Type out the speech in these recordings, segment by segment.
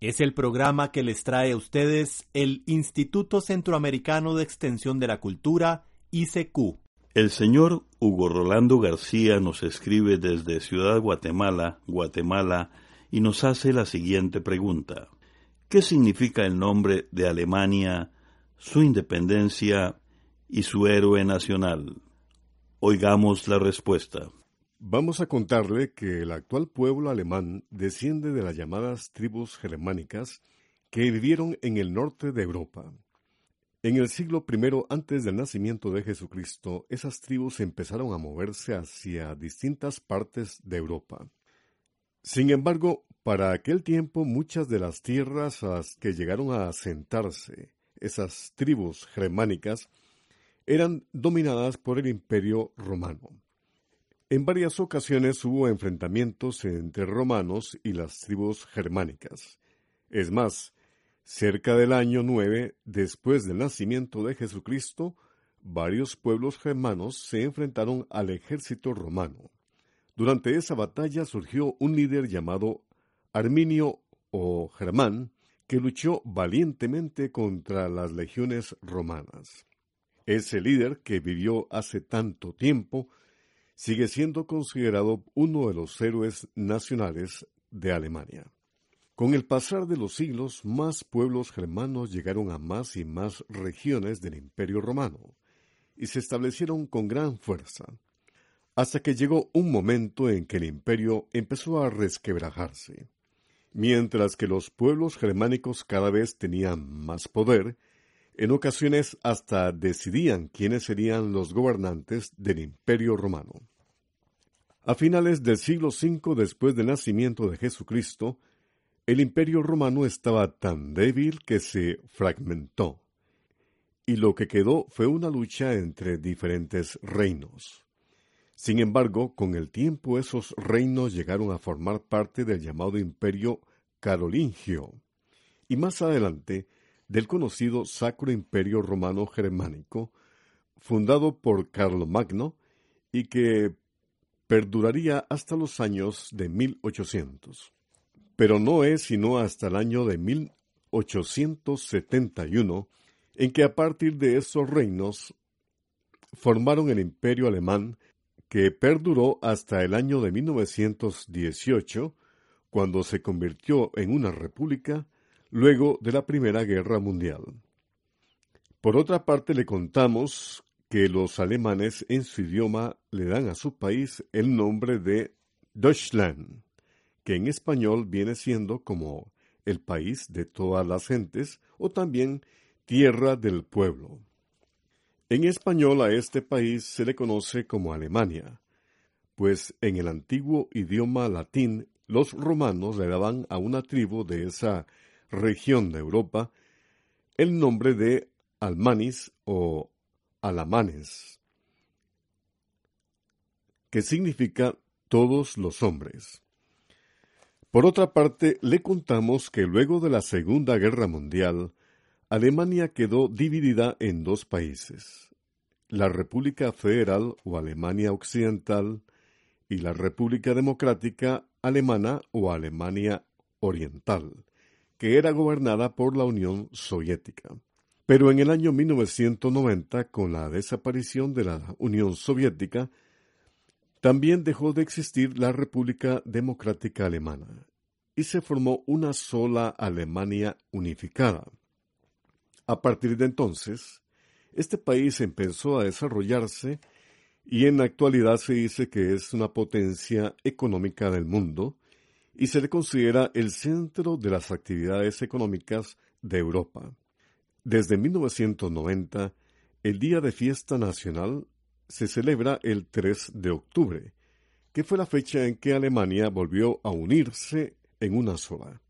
Es el programa que les trae a ustedes el Instituto Centroamericano de Extensión de la Cultura, ICQ. El señor Hugo Rolando García nos escribe desde Ciudad Guatemala, Guatemala, y nos hace la siguiente pregunta. ¿Qué significa el nombre de Alemania, su independencia y su héroe nacional? Oigamos la respuesta. Vamos a contarle que el actual pueblo alemán desciende de las llamadas tribus germánicas que vivieron en el norte de Europa. En el siglo I antes del nacimiento de Jesucristo, esas tribus empezaron a moverse hacia distintas partes de Europa. Sin embargo, para aquel tiempo muchas de las tierras a las que llegaron a asentarse esas tribus germánicas eran dominadas por el imperio romano. En varias ocasiones hubo enfrentamientos entre romanos y las tribus germánicas. Es más, cerca del año 9 después del nacimiento de Jesucristo, varios pueblos germanos se enfrentaron al ejército romano. Durante esa batalla surgió un líder llamado Arminio o Germán, que luchó valientemente contra las legiones romanas. Ese líder, que vivió hace tanto tiempo, sigue siendo considerado uno de los héroes nacionales de Alemania. Con el pasar de los siglos, más pueblos germanos llegaron a más y más regiones del Imperio romano y se establecieron con gran fuerza, hasta que llegó un momento en que el imperio empezó a resquebrajarse. Mientras que los pueblos germánicos cada vez tenían más poder, en ocasiones hasta decidían quiénes serían los gobernantes del Imperio romano. A finales del siglo V después del nacimiento de Jesucristo, el Imperio romano estaba tan débil que se fragmentó, y lo que quedó fue una lucha entre diferentes reinos. Sin embargo, con el tiempo esos reinos llegaron a formar parte del llamado Imperio Carolingio, y más adelante del conocido Sacro Imperio Romano Germánico, fundado por Carlomagno y que perduraría hasta los años de 1800. Pero no es sino hasta el año de 1871 en que a partir de esos reinos formaron el imperio alemán que perduró hasta el año de 1918, cuando se convirtió en una república luego de la Primera Guerra Mundial. Por otra parte, le contamos que los alemanes en su idioma le dan a su país el nombre de Deutschland, que en español viene siendo como el país de todas las gentes o también tierra del pueblo. En español a este país se le conoce como Alemania, pues en el antiguo idioma latín los romanos le daban a una tribu de esa región de Europa el nombre de Almanis o Alamanes, que significa todos los hombres. Por otra parte, le contamos que luego de la Segunda Guerra Mundial, Alemania quedó dividida en dos países, la República Federal o Alemania Occidental y la República Democrática Alemana o Alemania Oriental que era gobernada por la Unión Soviética. Pero en el año 1990, con la desaparición de la Unión Soviética, también dejó de existir la República Democrática Alemana y se formó una sola Alemania unificada. A partir de entonces, este país empezó a desarrollarse y en la actualidad se dice que es una potencia económica del mundo y se le considera el centro de las actividades económicas de Europa. Desde 1990, el Día de Fiesta Nacional se celebra el 3 de octubre, que fue la fecha en que Alemania volvió a unirse en una sola.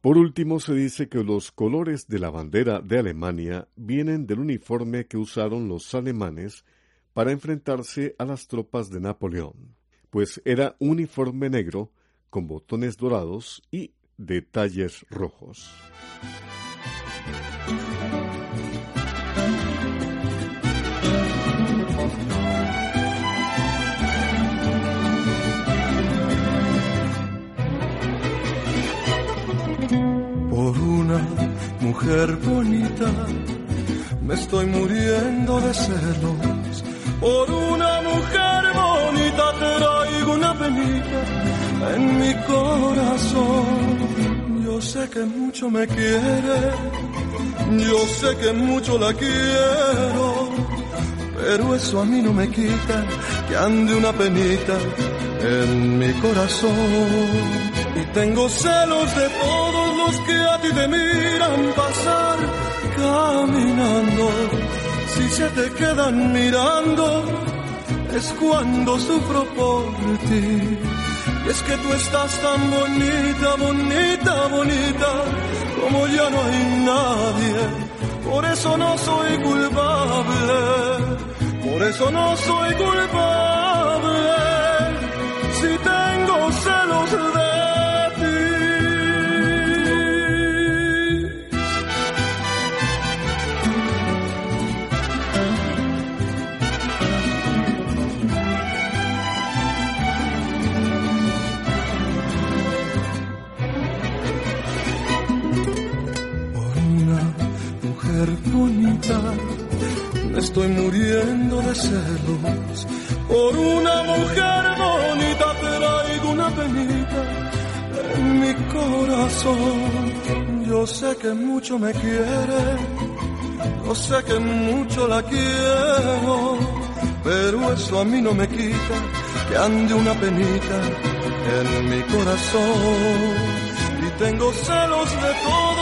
Por último, se dice que los colores de la bandera de Alemania vienen del uniforme que usaron los alemanes para enfrentarse a las tropas de Napoleón, pues era un uniforme negro con botones dorados y detalles rojos. mujer bonita, me estoy muriendo de celos. Por una mujer bonita traigo una penita en mi corazón. Yo sé que mucho me quiere, yo sé que mucho la quiero, pero eso a mí no me quita que ande una penita en mi corazón. Y tengo celos de todos los que a ti te miran pasar caminando. Si se te quedan mirando, es cuando sufro por ti. Y es que tú estás tan bonita, bonita, bonita, como ya no hay nadie. Por eso no soy culpable, por eso no soy culpable. Si tengo celos de estoy muriendo de celos. Por una mujer bonita traigo una penita en mi corazón. Yo sé que mucho me quiere, yo sé que mucho la quiero, pero eso a mí no me quita que ande una penita en mi corazón. Y tengo celos de todos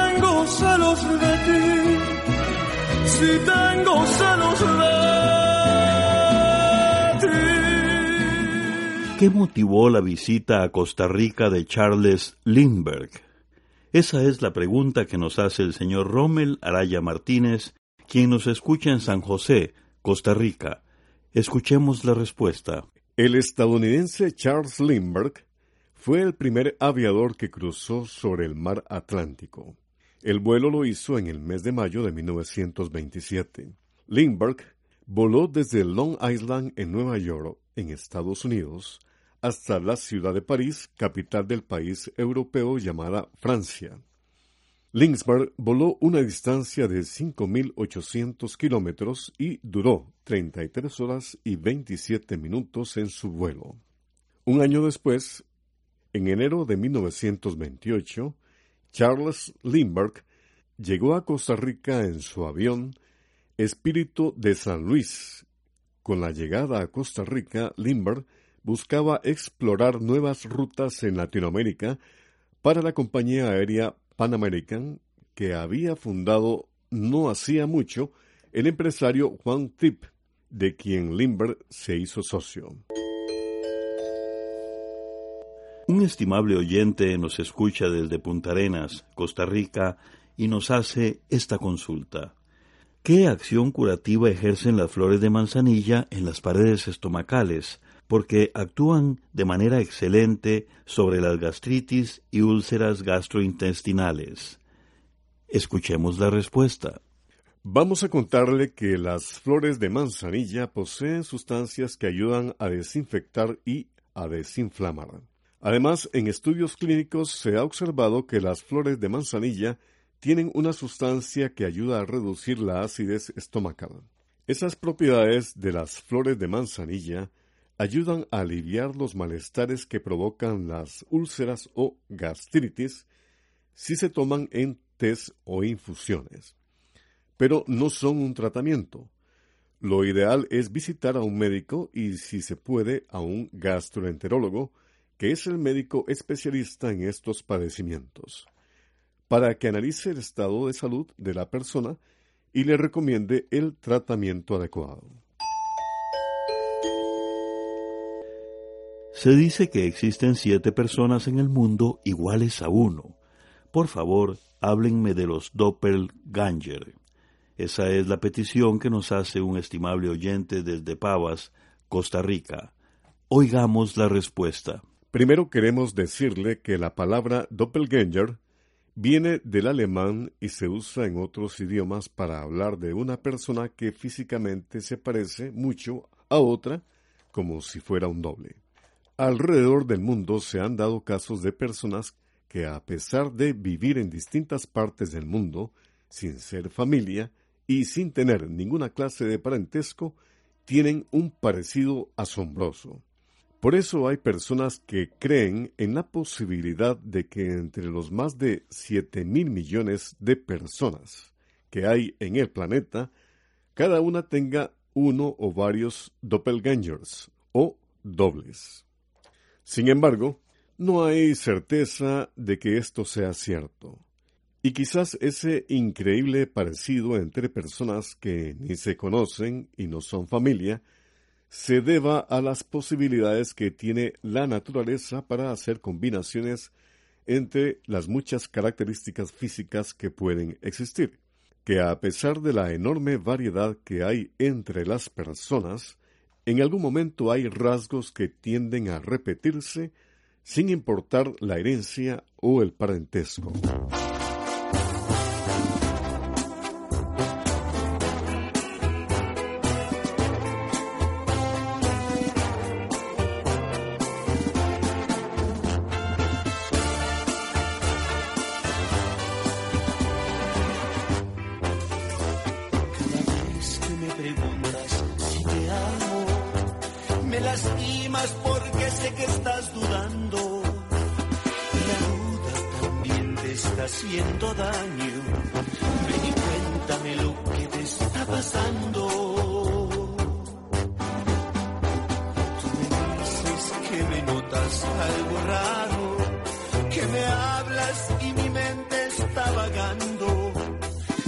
tengo celos de ti si tengo celos de ti. ¿Qué motivó la visita a Costa Rica de Charles Lindbergh? Esa es la pregunta que nos hace el señor Rommel Araya Martínez, quien nos escucha en San José, Costa Rica. Escuchemos la respuesta. El estadounidense Charles Lindbergh fue el primer aviador que cruzó sobre el mar Atlántico. El vuelo lo hizo en el mes de mayo de 1927. Lindbergh voló desde Long Island en Nueva York, en Estados Unidos, hasta la ciudad de París, capital del país europeo llamada Francia. Lindbergh voló una distancia de 5.800 kilómetros y duró 33 horas y 27 minutos en su vuelo. Un año después, en enero de 1928, Charles Lindbergh llegó a Costa Rica en su avión Espíritu de San Luis. Con la llegada a Costa Rica, Lindbergh buscaba explorar nuevas rutas en Latinoamérica para la compañía aérea Pan American que había fundado no hacía mucho el empresario Juan Tripp, de quien Lindbergh se hizo socio. Un estimable oyente nos escucha desde Punta Arenas, Costa Rica, y nos hace esta consulta. ¿Qué acción curativa ejercen las flores de manzanilla en las paredes estomacales? Porque actúan de manera excelente sobre las gastritis y úlceras gastrointestinales. Escuchemos la respuesta. Vamos a contarle que las flores de manzanilla poseen sustancias que ayudan a desinfectar y a desinflamar. Además, en estudios clínicos se ha observado que las flores de manzanilla tienen una sustancia que ayuda a reducir la acidez estomacal. Esas propiedades de las flores de manzanilla ayudan a aliviar los malestares que provocan las úlceras o gastritis, si se toman en test o infusiones. Pero no son un tratamiento. Lo ideal es visitar a un médico y, si se puede, a un gastroenterólogo, que es el médico especialista en estos padecimientos, para que analice el estado de salud de la persona y le recomiende el tratamiento adecuado. Se dice que existen siete personas en el mundo iguales a uno. Por favor, háblenme de los doppelganger. Esa es la petición que nos hace un estimable oyente desde Pavas, Costa Rica. Oigamos la respuesta. Primero queremos decirle que la palabra doppelganger viene del alemán y se usa en otros idiomas para hablar de una persona que físicamente se parece mucho a otra como si fuera un doble. Alrededor del mundo se han dado casos de personas que a pesar de vivir en distintas partes del mundo, sin ser familia y sin tener ninguna clase de parentesco, tienen un parecido asombroso. Por eso hay personas que creen en la posibilidad de que entre los más de siete mil millones de personas que hay en el planeta, cada una tenga uno o varios doppelgangers o dobles. Sin embargo, no hay certeza de que esto sea cierto. Y quizás ese increíble parecido entre personas que ni se conocen y no son familia se deba a las posibilidades que tiene la naturaleza para hacer combinaciones entre las muchas características físicas que pueden existir, que a pesar de la enorme variedad que hay entre las personas, en algún momento hay rasgos que tienden a repetirse sin importar la herencia o el parentesco. estás dudando. La duda también te está haciendo daño. Ven y cuéntame lo que te está pasando. Tú me dices que me notas algo raro, que me hablas y mi mente está vagando.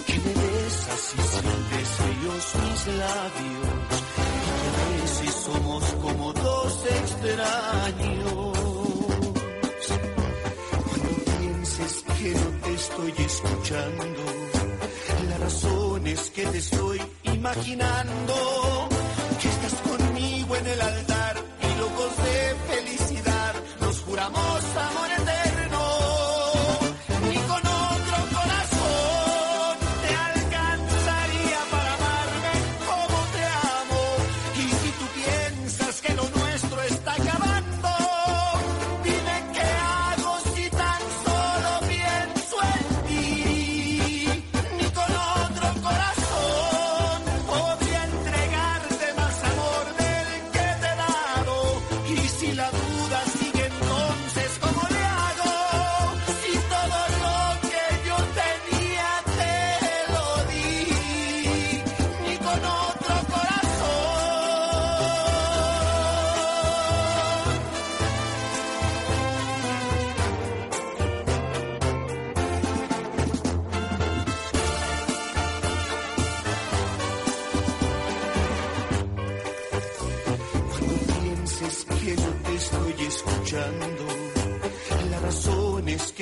Que me besas y sientes ellos mis labios. y Que a veces somos como extraños. Cuando pienses que no te estoy escuchando, la razón es que te estoy imaginando.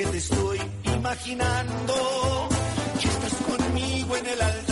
que te estoy imaginando. Que estás conmigo en el altar.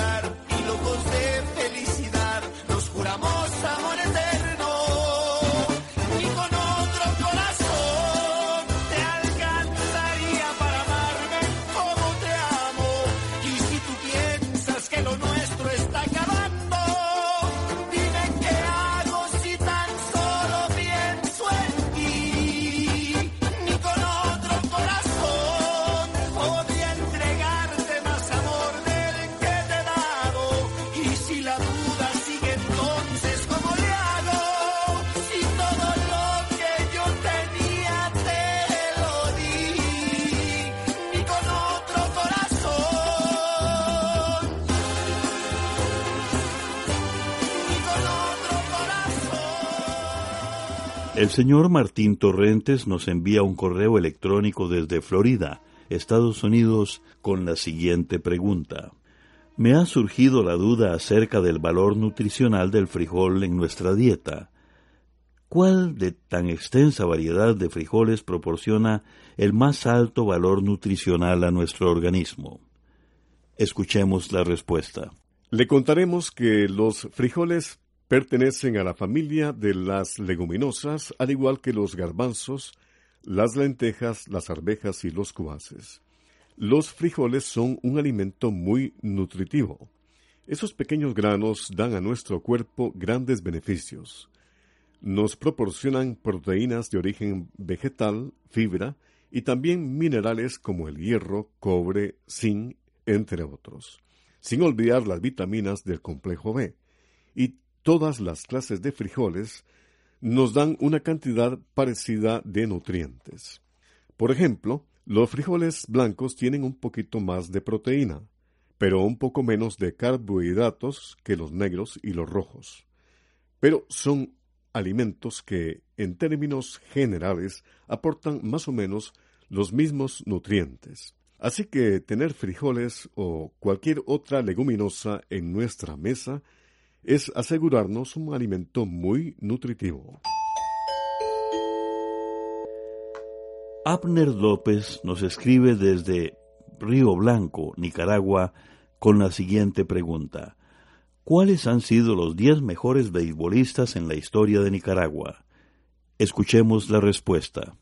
El señor Martín Torrentes nos envía un correo electrónico desde Florida, Estados Unidos, con la siguiente pregunta. Me ha surgido la duda acerca del valor nutricional del frijol en nuestra dieta. ¿Cuál de tan extensa variedad de frijoles proporciona el más alto valor nutricional a nuestro organismo? Escuchemos la respuesta. Le contaremos que los frijoles pertenecen a la familia de las leguminosas, al igual que los garbanzos, las lentejas, las arvejas y los cuaces. Los frijoles son un alimento muy nutritivo. Esos pequeños granos dan a nuestro cuerpo grandes beneficios. Nos proporcionan proteínas de origen vegetal, fibra y también minerales como el hierro, cobre, zinc, entre otros. Sin olvidar las vitaminas del complejo B. Y todas las clases de frijoles nos dan una cantidad parecida de nutrientes. Por ejemplo, los frijoles blancos tienen un poquito más de proteína, pero un poco menos de carbohidratos que los negros y los rojos. Pero son alimentos que, en términos generales, aportan más o menos los mismos nutrientes. Así que tener frijoles o cualquier otra leguminosa en nuestra mesa es asegurarnos un alimento muy nutritivo. Abner López nos escribe desde Río Blanco, Nicaragua, con la siguiente pregunta. ¿Cuáles han sido los diez mejores beisbolistas en la historia de Nicaragua? Escuchemos la respuesta.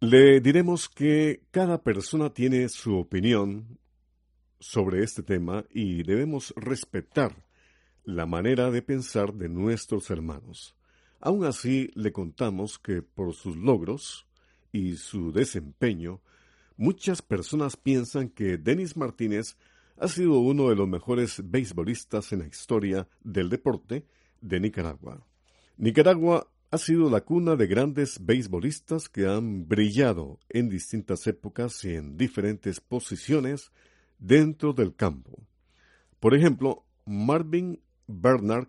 Le diremos que cada persona tiene su opinión sobre este tema y debemos respetar la manera de pensar de nuestros hermanos. Aun así, le contamos que por sus logros, y su desempeño, muchas personas piensan que Denis Martínez ha sido uno de los mejores beisbolistas en la historia del deporte de Nicaragua. Nicaragua ha sido la cuna de grandes beisbolistas que han brillado en distintas épocas y en diferentes posiciones dentro del campo. Por ejemplo, Marvin Bernard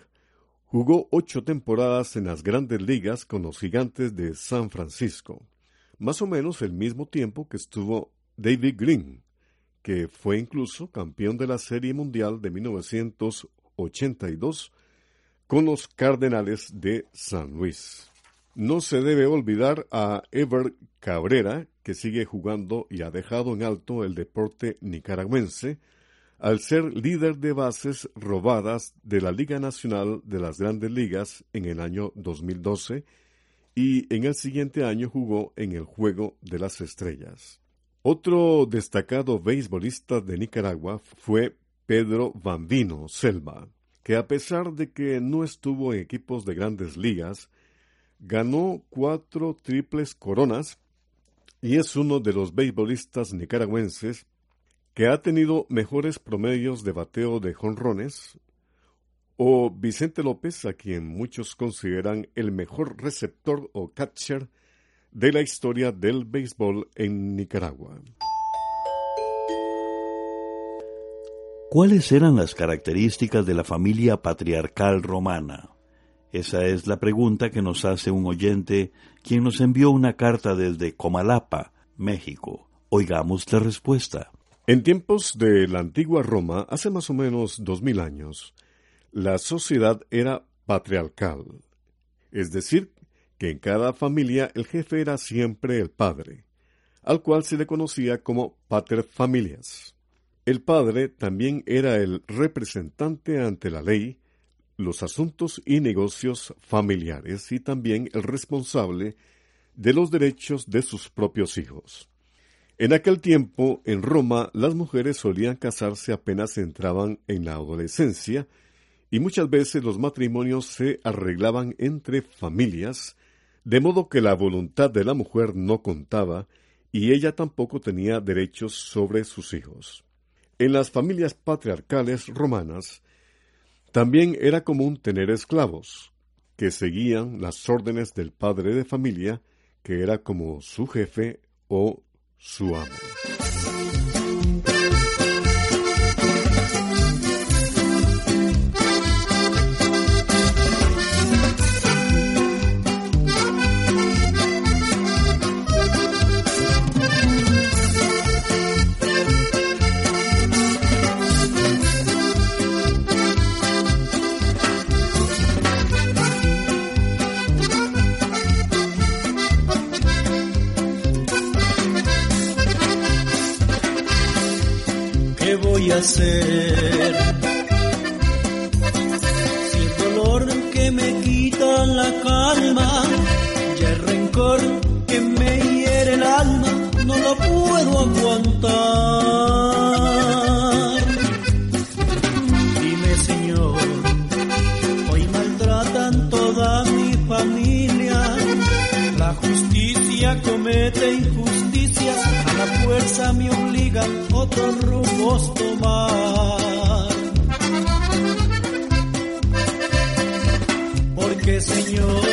jugó ocho temporadas en las grandes ligas con los gigantes de San Francisco más o menos el mismo tiempo que estuvo David Green, que fue incluso campeón de la Serie Mundial de 1982 con los Cardenales de San Luis. No se debe olvidar a Ever Cabrera, que sigue jugando y ha dejado en alto el deporte nicaragüense, al ser líder de bases robadas de la Liga Nacional de las Grandes Ligas en el año 2012 y en el siguiente año jugó en el Juego de las Estrellas. Otro destacado beisbolista de Nicaragua fue Pedro Bambino Selva, que a pesar de que no estuvo en equipos de grandes ligas, ganó cuatro triples coronas y es uno de los beisbolistas nicaragüenses que ha tenido mejores promedios de bateo de jonrones, o Vicente López, a quien muchos consideran el mejor receptor o catcher de la historia del béisbol en Nicaragua. ¿Cuáles eran las características de la familia patriarcal romana? Esa es la pregunta que nos hace un oyente quien nos envió una carta desde Comalapa, México. Oigamos la respuesta. En tiempos de la antigua Roma, hace más o menos dos mil años, la sociedad era patriarcal, es decir, que en cada familia el jefe era siempre el padre, al cual se le conocía como pater familias. El padre también era el representante ante la ley, los asuntos y negocios familiares y también el responsable de los derechos de sus propios hijos. En aquel tiempo, en Roma, las mujeres solían casarse apenas entraban en la adolescencia y muchas veces los matrimonios se arreglaban entre familias, de modo que la voluntad de la mujer no contaba y ella tampoco tenía derechos sobre sus hijos. En las familias patriarcales romanas también era común tener esclavos, que seguían las órdenes del padre de familia, que era como su jefe o su amo. A Señor,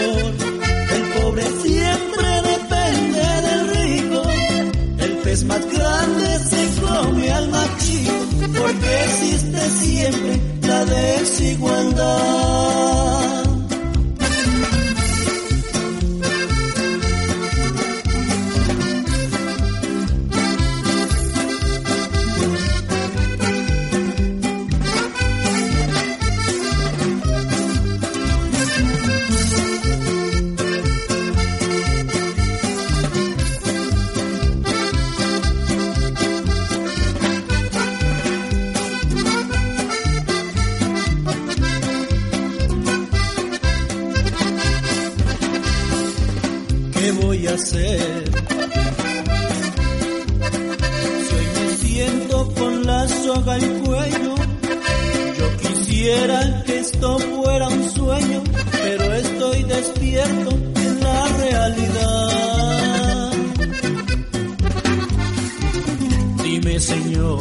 Señor,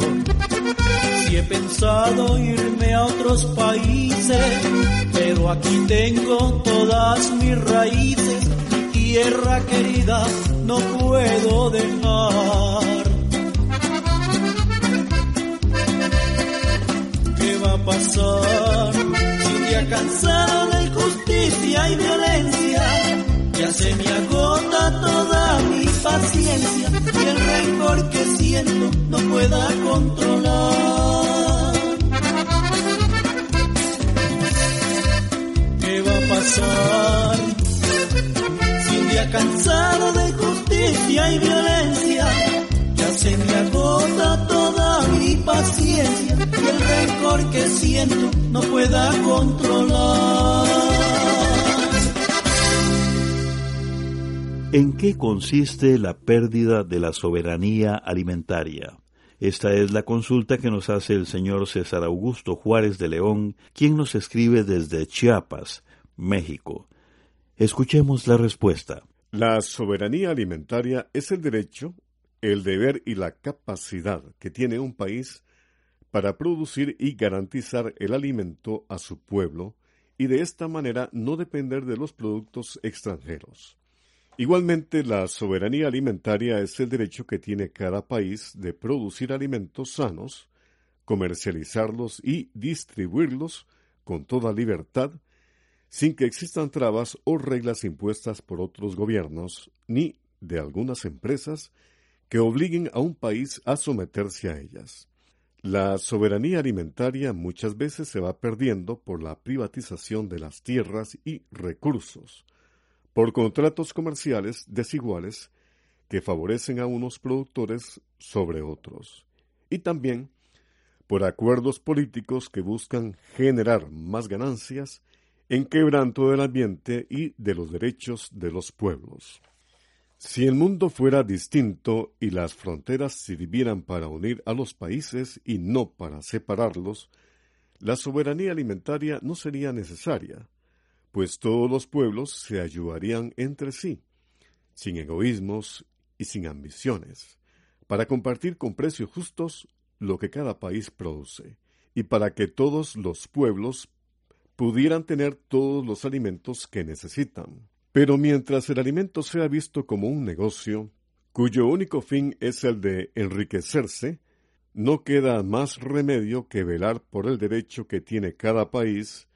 si he pensado irme a otros países, pero aquí tengo todas mis raíces tierra querida no puedo dejar. ¿Qué va a pasar si un día cansado de injusticia y violencia ya se me agota toda mi paciencia y el rencor que siento no pueda controlar? ¿Qué va a pasar? día cansado de justicia y violencia, ya se me agota toda mi paciencia y el rencor que siento no pueda controlar. ¿En qué consiste la pérdida de la soberanía alimentaria? Esta es la consulta que nos hace el señor César Augusto Juárez de León, quien nos escribe desde Chiapas, México. Escuchemos la respuesta. La soberanía alimentaria es el derecho, el deber y la capacidad que tiene un país para producir y garantizar el alimento a su pueblo y de esta manera no depender de los productos extranjeros. Igualmente, la soberanía alimentaria es el derecho que tiene cada país de producir alimentos sanos, comercializarlos y distribuirlos con toda libertad sin que existan trabas o reglas impuestas por otros gobiernos ni de algunas empresas que obliguen a un país a someterse a ellas. La soberanía alimentaria muchas veces se va perdiendo por la privatización de las tierras y recursos, por contratos comerciales desiguales que favorecen a unos productores sobre otros, y también por acuerdos políticos que buscan generar más ganancias en quebranto del ambiente y de los derechos de los pueblos. Si el mundo fuera distinto y las fronteras sirvieran para unir a los países y no para separarlos, la soberanía alimentaria no sería necesaria, pues todos los pueblos se ayudarían entre sí, sin egoísmos y sin ambiciones, para compartir con precios justos lo que cada país produce, y para que todos los pueblos pudieran tener todos los alimentos que necesitan. Pero mientras el alimento sea visto como un negocio, cuyo único fin es el de enriquecerse, no queda más remedio que velar por el derecho que tiene cada país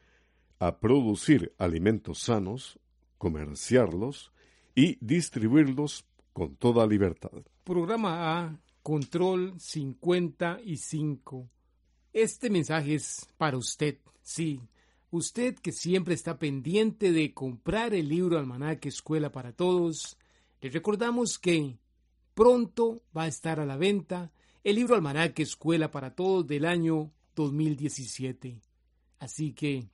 a producir alimentos sanos, comerciarlos y distribuirlos con toda libertad. Programa A, Control 55. Este mensaje es para usted, sí, Usted que siempre está pendiente de comprar el libro Almanaque Escuela para Todos, le recordamos que pronto va a estar a la venta el libro Almanaque Escuela para Todos del año 2017. Así que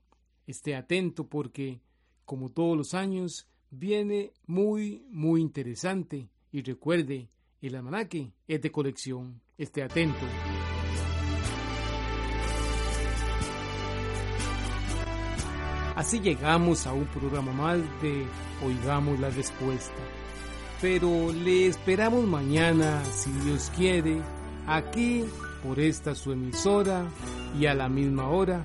esté atento porque, como todos los años, viene muy, muy interesante. Y recuerde, el almanaque es de colección. Esté atento. Así llegamos a un programa más de Oigamos la Respuesta. Pero le esperamos mañana, si Dios quiere, aquí por esta su emisora y a la misma hora.